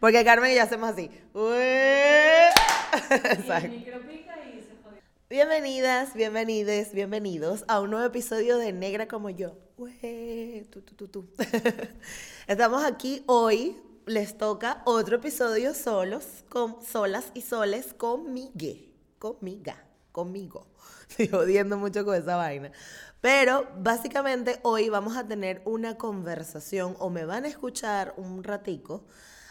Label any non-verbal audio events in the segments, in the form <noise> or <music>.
Porque Carmen y yo hacemos así. <laughs> Bienvenidas, bienvenides, bienvenidos a un nuevo episodio de Negra como yo. <laughs> Estamos aquí hoy. Les toca otro episodio solos, con solas y soles conmigo. Conmiga, conmigo. <laughs> Estoy jodiendo mucho con esa vaina. Pero básicamente hoy vamos a tener una conversación o me van a escuchar un ratico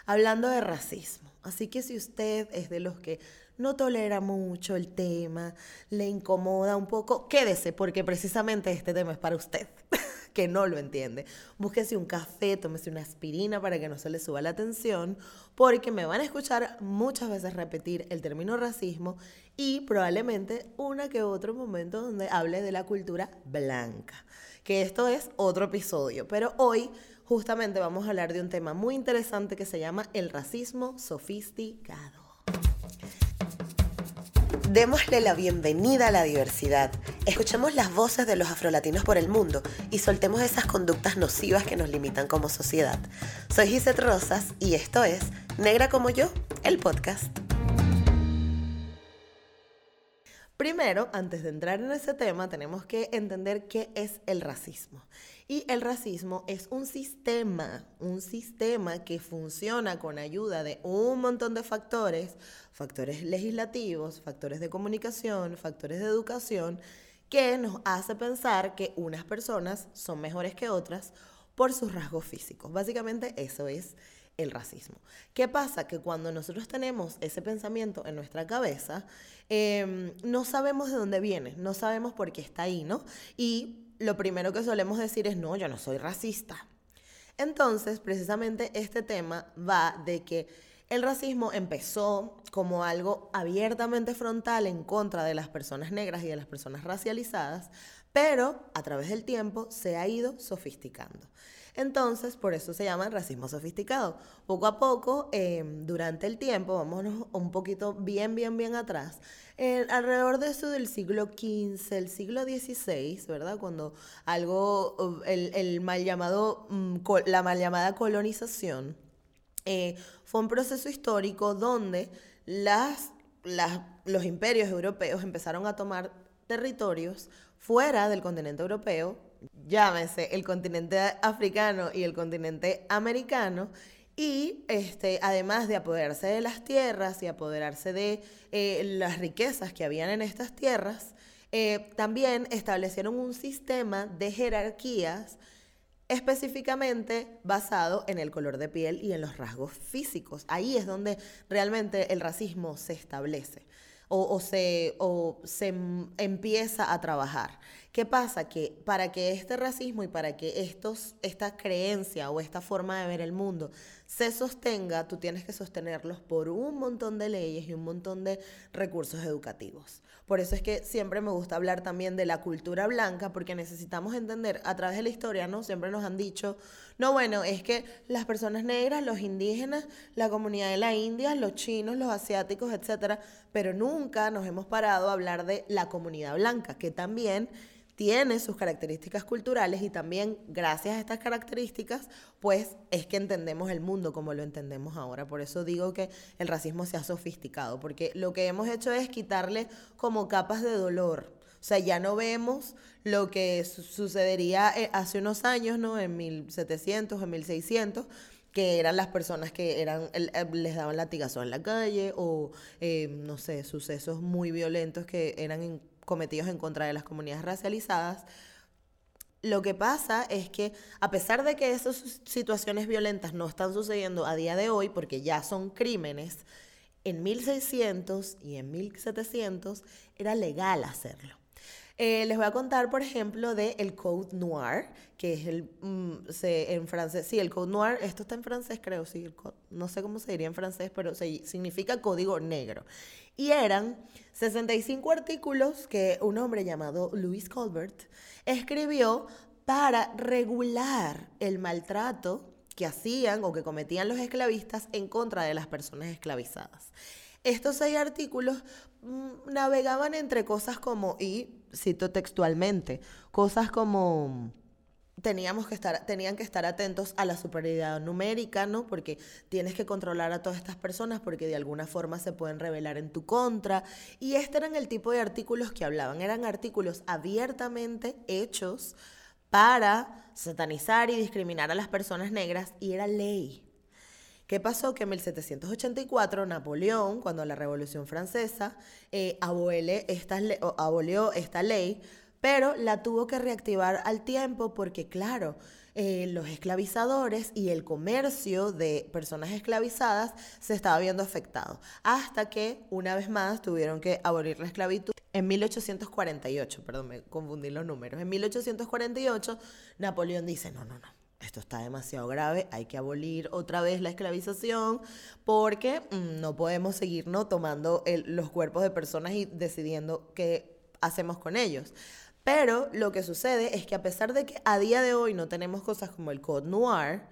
hablando de racismo. Así que si usted es de los que no tolera mucho el tema, le incomoda un poco, quédese porque precisamente este tema es para usted, <laughs> que no lo entiende. Búsquese un café, tómese una aspirina para que no se le suba la tensión, porque me van a escuchar muchas veces repetir el término racismo y probablemente una que otro momento donde hable de la cultura blanca, que esto es otro episodio, pero hoy justamente vamos a hablar de un tema muy interesante que se llama el racismo sofisticado. Démosle la bienvenida a la diversidad. Escuchemos las voces de los afrolatinos por el mundo y soltemos esas conductas nocivas que nos limitan como sociedad. Soy Gisette Rosas y esto es Negra como yo, el podcast. Primero, antes de entrar en ese tema, tenemos que entender qué es el racismo. Y el racismo es un sistema, un sistema que funciona con ayuda de un montón de factores, factores legislativos, factores de comunicación, factores de educación, que nos hace pensar que unas personas son mejores que otras por sus rasgos físicos. Básicamente eso es el racismo. ¿Qué pasa? Que cuando nosotros tenemos ese pensamiento en nuestra cabeza, em, no sabemos de dónde viene, no sabemos por qué está ahí, ¿no? Y lo primero que solemos decir es, no, yo no soy racista. Entonces, precisamente este tema va de que el racismo empezó como algo abiertamente frontal en contra de las personas negras y de las personas racializadas, pero a través del tiempo se ha ido sofisticando. Entonces, por eso se llama racismo sofisticado. Poco a poco, em, durante el tiempo, vámonos un poquito bien, bien, bien atrás, alrededor de eso del siglo XV, el siglo XVI, ¿verdad? Cuando algo, el, mal llamado, mm, la mal llamada colonización, eh, fue un proceso histórico donde los imperios europeos empezaron a tomar territorios fuera del continente europeo llámese el continente africano y el continente americano, y este, además de apoderarse de las tierras y apoderarse de eh, las riquezas que habían en estas tierras, eh, también establecieron un sistema de jerarquías específicamente basado en el color de piel y en los rasgos físicos. Ahí es donde realmente el racismo se establece o, se, o se empieza a trabajar. ¿Qué pasa? Que para que este racismo y para que estos, esta creencia o esta forma de ver el mundo se sostenga, tú tienes que sostenerlos por un montón de leyes y un montón de recursos educativos. Por eso es que siempre me gusta hablar también de la cultura blanca, porque necesitamos entender a través de la historia, ¿no? Siempre nos han dicho, no, bueno, es que las personas negras, los indígenas, la comunidad de la India, los chinos, los asiáticos, etcétera, pero nunca nos hemos parado a hablar de la comunidad blanca, que también tiene sus características culturales y también gracias a estas características, pues es que entendemos el mundo como lo entendemos ahora. Por eso digo que el racismo se ha sofisticado, porque lo que hemos hecho es quitarle como capas de dolor. O sea, ya no vemos lo que sucedería eh, hace unos años, ¿no? En 1700, en 1600 que eran las personas que eran eh, les daban latigazo en la calle o eh, no sé sucesos muy violentos que eran cometidos en contra de las comunidades racializadas. Lo que pasa es que a pesar de que esas situaciones violentas no están sucediendo a día de hoy, porque ya son crímenes, en 1600 y en 1700 era legal hacerlo. Eh, les voy a contar, por ejemplo, de el Code Noir, que es el, mm, se, en francés, sí, el Code Noir, esto está en francés creo, sí, no sé cómo se diría en francés, pero significa código negro. Y eran 65 artículos que un hombre llamado Louis Colbert escribió para regular el maltrato que hacían o que cometían los esclavistas en contra de las personas esclavizadas. Estos seis artículos navegaban entre cosas como, y cito textualmente, cosas como teníamos que estar, tenían que estar atentos a la superioridad numérica, ¿no? Porque tienes que controlar a todas estas personas porque de alguna forma se pueden rebelar en tu contra. Y este eran el tipo de artículos que hablaban. Eran artículos abiertamente hechos para satanizar y discriminar a las personas negras y era ley. ¿Qué pasó? Que en 1784 Napoleón, cuando la Revolución Francesa, eh, abolió esta ley, pero la tuvo que reactivar al tiempo porque, claro, eh, los esclavizadores y el comercio de personas esclavizadas se estaba viendo afectado, hasta que una vez más tuvieron que abolir la esclavitud. En 1848, perdón, me confundí los números, en 1848 Napoleón dice, no, no, no, esto está demasiado grave, hay que abolir otra vez la esclavización porque mm, no podemos seguir ¿no? tomando los cuerpos de personas y decidiendo qué hacemos con ellos. Pero lo que sucede es que a pesar de que a día de hoy no tenemos cosas como el Code Noir,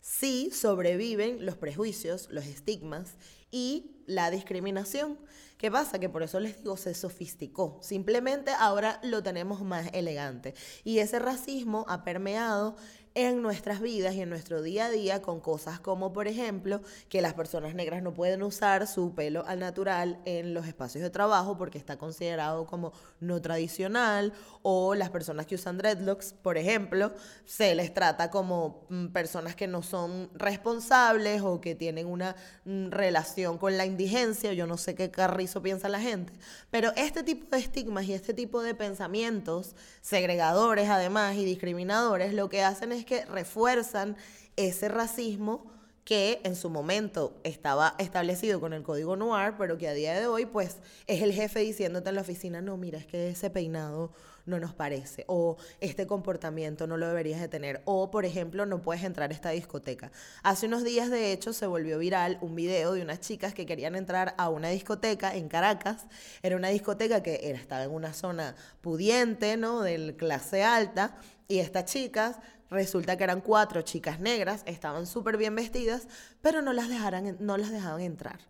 sí sobreviven los prejuicios, los estigmas y la discriminación. ¿Qué pasa? Que por eso les digo, se sofisticó. Simplemente ahora lo tenemos más elegante. Y ese racismo ha permeado en nuestras vidas y en nuestro día a día con cosas como, por ejemplo, que las personas negras no pueden usar su pelo al natural en los espacios de trabajo porque está considerado como no tradicional, o las personas que usan dreadlocks, por ejemplo, se les trata como mm, personas que no son responsables o que tienen una mm, relación con la indigencia, yo no sé qué carrizo piensa la gente, pero este tipo de estigmas y este tipo de pensamientos segregadores además y discriminadores lo que hacen es que refuerzan ese racismo que en su momento estaba establecido con el código noir, pero que a día de hoy pues es el jefe diciéndote en la oficina, no, mira, es que ese peinado no nos parece, o este comportamiento no lo deberías de tener, o por ejemplo no puedes entrar a esta discoteca. Hace unos días de hecho se volvió viral un video de unas chicas que querían entrar a una discoteca en Caracas, era una discoteca que estaba en una zona pudiente, ¿no? Del clase alta, y estas chicas Resulta que eran cuatro chicas negras, estaban súper bien vestidas, pero no las, dejaran, no las dejaban entrar.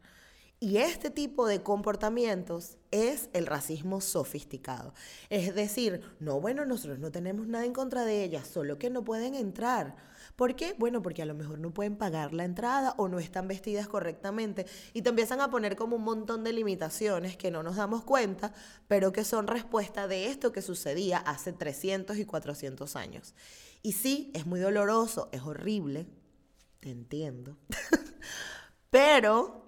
Y este tipo de comportamientos es el racismo sofisticado. Es decir, no, bueno, nosotros no tenemos nada en contra de ellas, solo que no pueden entrar. ¿Por qué? Bueno, porque a lo mejor no pueden pagar la entrada o no están vestidas correctamente. Y te empiezan a poner como un montón de limitaciones que no nos damos cuenta, pero que son respuesta de esto que sucedía hace 300 y 400 años. Y sí, es muy doloroso, es horrible, te entiendo, <laughs> pero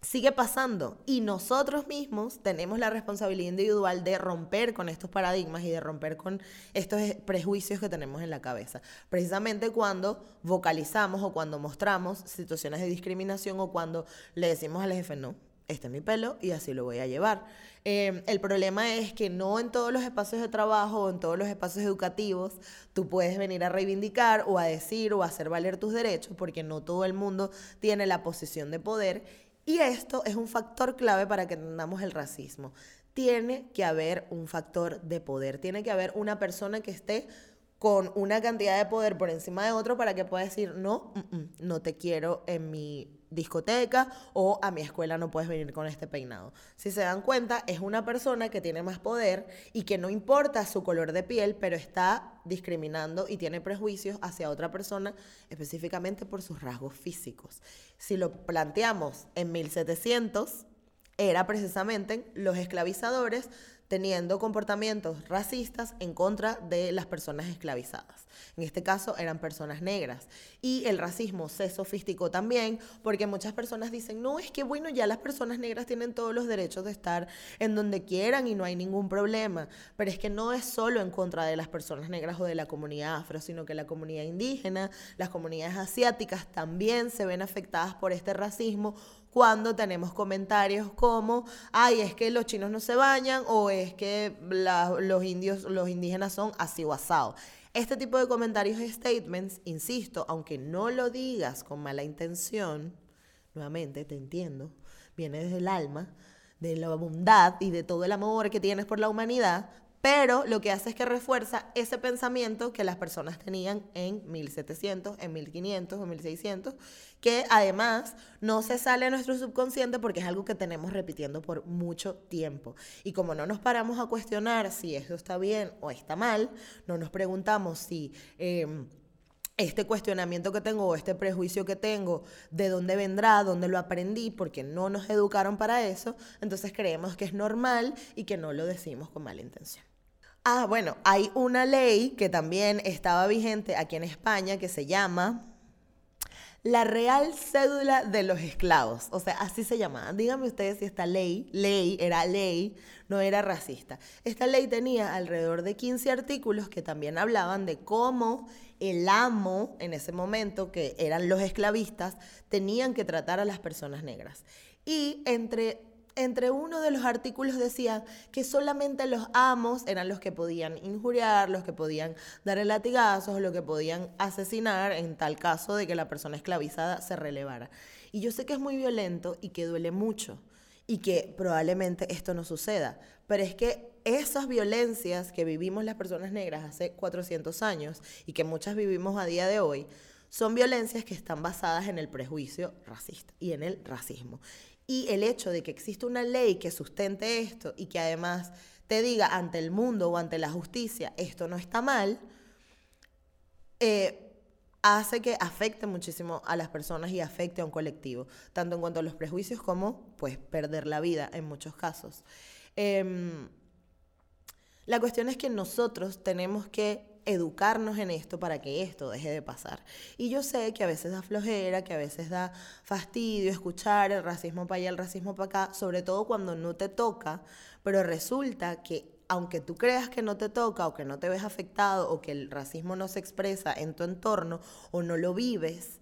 sigue pasando y nosotros mismos tenemos la responsabilidad individual de romper con estos paradigmas y de romper con estos prejuicios que tenemos en la cabeza. Precisamente cuando vocalizamos o cuando mostramos situaciones de discriminación o cuando le decimos al jefe, no, este es mi pelo y así lo voy a llevar. Em, el problema es que no en todos los espacios de trabajo o en todos los espacios educativos tú puedes venir a reivindicar o a decir o a hacer valer tus derechos porque no todo el mundo tiene la posición de poder. Y esto es un factor clave para que entendamos el racismo. Tiene que haber un factor de poder, tiene que haber una persona que esté con una cantidad de poder por encima de otro para que pueda decir, no, no te quiero en mi discoteca o a mi escuela no puedes venir con este peinado. Si se dan cuenta, es una persona que tiene más poder y que no importa su color de piel, pero está discriminando y tiene prejuicios hacia otra persona específicamente por sus rasgos físicos. Si lo planteamos en 1700, era precisamente los esclavizadores teniendo comportamientos racistas en contra de las personas esclavizadas. En este caso eran personas negras. Y el racismo se sofisticó también porque muchas personas dicen, no, es que bueno, ya las personas negras tienen todos los derechos de estar en donde quieran y no hay ningún problema. Pero es que no es solo en contra de las personas negras o de la comunidad afro, sino que la comunidad indígena, las comunidades asiáticas también se ven afectadas por este racismo cuando tenemos comentarios como, ay, es que los chinos no se bañan o es que los indios, los indígenas son así o. Este tipo de comentarios y statements, insisto, aunque no lo digas con mala intención, nuevamente te entiendo, viene desde el alma, de la bondad y de todo el amor que tienes por la humanidad, pero lo que hace es que refuerza ese pensamiento que las personas tenían en 1700, en 1500 o 1600, que además no se sale a nuestro subconsciente porque es algo que tenemos repitiendo por mucho tiempo. Y como no nos paramos a cuestionar si esto está bien o está mal, no nos preguntamos si... Em, este cuestionamiento que tengo o este prejuicio que tengo, de dónde vendrá, dónde lo aprendí, porque no nos educaron para eso, entonces creemos que es normal y que no lo decimos con mala intención. Ah, bueno, hay una ley que también estaba vigente aquí en España que se llama la Real Cédula de los Esclavos. O sea, así se llamaba. Díganme ustedes si esta ley, ley, era ley, no era racista. Esta ley tenía alrededor de 15 artículos que también hablaban de cómo el amo en ese momento, que eran los esclavistas, tenían que tratar a las personas negras. Y entre entre uno de los artículos decía que solamente los amos eran los que podían injuriar, los que podían darle latigazos, los que podían asesinar en tal caso de que la persona esclavizada se relevara. Y yo sé que es muy violento y que duele mucho y que probablemente esto no suceda, pero es que esas violencias que vivimos las personas negras hace 400 años y que muchas vivimos a día de hoy, son violencias que están basadas en el prejuicio racista y en el racismo. Y el hecho de que existe una ley que sustente esto y que además te diga ante el mundo o ante la justicia esto no está mal, eh, hace que afecte muchísimo a las personas y afecte a un colectivo, tanto en cuanto a los prejuicios como pues perder la vida en muchos casos. Em, la cuestión es que nosotros tenemos que educarnos en esto para que esto deje de pasar. Y yo sé que a veces da flojera, que a veces da fastidio escuchar el racismo para allá, el racismo para acá, sobre todo cuando no te toca, pero resulta que aunque tú creas que no te toca o que no te ves afectado o que el racismo no se expresa en tu entorno o no lo vives,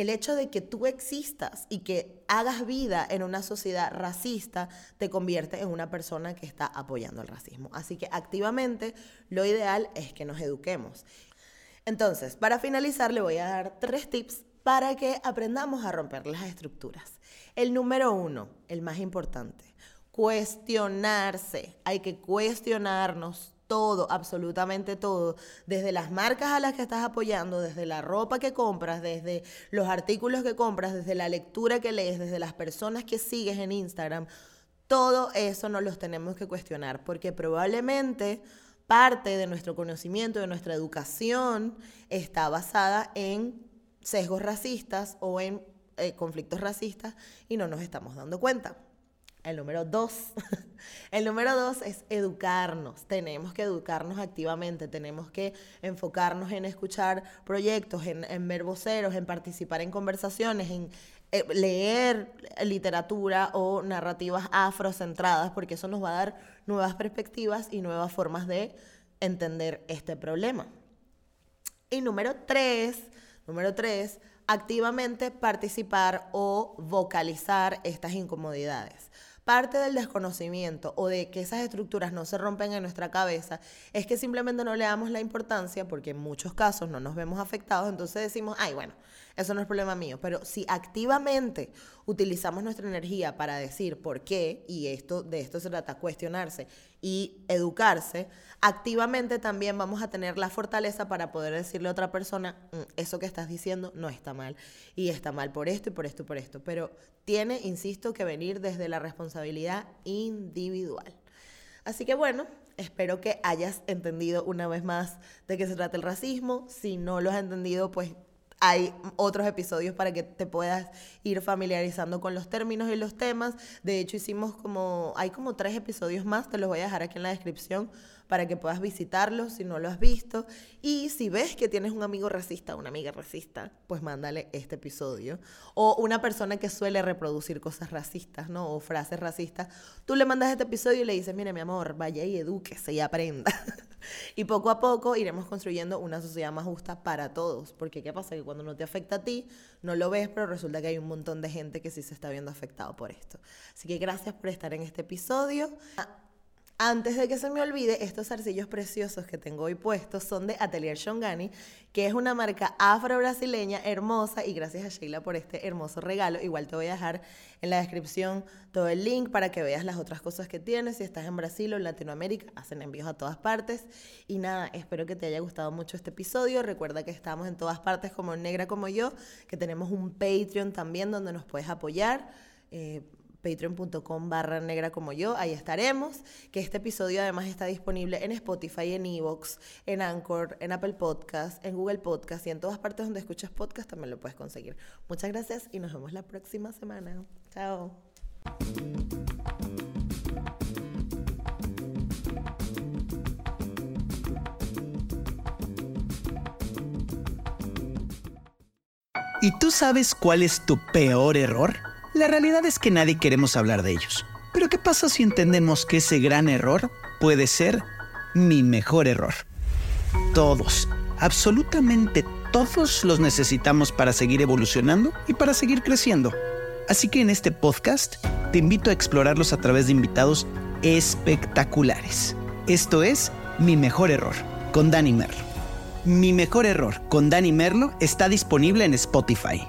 el hecho de que tú existas y que hagas vida en una sociedad racista te convierte en una persona que está apoyando el racismo. Así que activamente lo ideal es que nos eduquemos. Entonces, para finalizar, le voy a dar tres tips para que aprendamos a romper las estructuras. El número uno, el más importante, cuestionarse. Hay que cuestionarnos todo, absolutamente todo, desde las marcas a las que estás apoyando, desde la ropa que compras, desde los artículos que compras, desde la lectura que lees, desde las personas que sigues en Instagram, todo eso nos los tenemos que cuestionar, porque probablemente parte de nuestro conocimiento, de nuestra educación, está basada en sesgos racistas o en eh, conflictos racistas y no nos estamos dando cuenta. El número dos. <laughs> El número dos es educarnos. Tenemos que educarnos activamente, tenemos que enfocarnos en escuchar proyectos, en, en ver voceros, en participar en conversaciones, en eh, leer literatura o narrativas afrocentradas, porque eso nos va a dar nuevas perspectivas y nuevas formas de entender este problema. Y número tres, número tres, activamente participar o vocalizar estas incomodidades. Parte del desconocimiento o de que esas estructuras no se rompen en nuestra cabeza es que simplemente no le damos la importancia porque en muchos casos no nos vemos afectados, entonces decimos, ay, bueno, eso no es problema mío. Pero si activamente utilizamos nuestra energía para decir por qué, y esto de esto se trata, cuestionarse y educarse, activamente también vamos a tener la fortaleza para poder decirle a otra persona, mm, eso que estás diciendo no está mal, y está mal por esto y por esto y por esto. Pero tiene, insisto, que venir desde la responsabilidad individual. Así que bueno, espero que hayas entendido una vez más de qué se trata el racismo. Si no lo has entendido, pues hay otros episodios para que te puedas ir familiarizando con los términos y los temas. De hecho, hicimos como, hay como tres episodios más, te los voy a dejar aquí en la descripción para que puedas visitarlos si no lo has visto. Y si ves que tienes un amigo racista una amiga racista, pues mándale este episodio. O una persona que suele reproducir cosas racistas, ¿no? O frases racistas, tú le mandas este episodio y le dices, mire mi amor, vaya y edúquese y aprenda. <laughs> y poco a poco iremos construyendo una sociedad más justa para todos. Porque ¿qué pasa? Que cuando no te afecta a ti, no lo ves, pero resulta que hay un montón de gente que sí se está viendo afectado por esto. Así que gracias por estar en este episodio. Antes de que se me olvide, estos zarcillos preciosos que tengo hoy puestos son de Atelier Shongani, que es una marca afro-brasileña hermosa y gracias a Sheila por este hermoso regalo. Igual te voy a dejar en la descripción todo el link para que veas las otras cosas que tienes. Si estás en Brasil o en Latinoamérica, hacen envíos a todas partes. Y nada, espero que te haya gustado mucho este episodio. Recuerda que estamos en todas partes como Negra como yo, que tenemos un Patreon también donde nos puedes apoyar. Eh, patreon.com barra negra como yo, ahí estaremos, que este episodio además está disponible en Spotify, en Evox, en Anchor, en Apple Podcast, en Google Podcast y en todas partes donde escuchas podcast también lo puedes conseguir. Muchas gracias y nos vemos la próxima semana. Chao. ¿Y tú sabes cuál es tu peor error? La realidad es que nadie queremos hablar de ellos. Pero ¿qué pasa si entendemos que ese gran error puede ser mi mejor error? Todos, absolutamente todos los necesitamos para seguir evolucionando y para seguir creciendo. Así que en este podcast te invito a explorarlos a través de invitados espectaculares. Esto es Mi Mejor Error, con Dani Merlo. Mi Mejor Error, con Dani Merlo, está disponible en Spotify.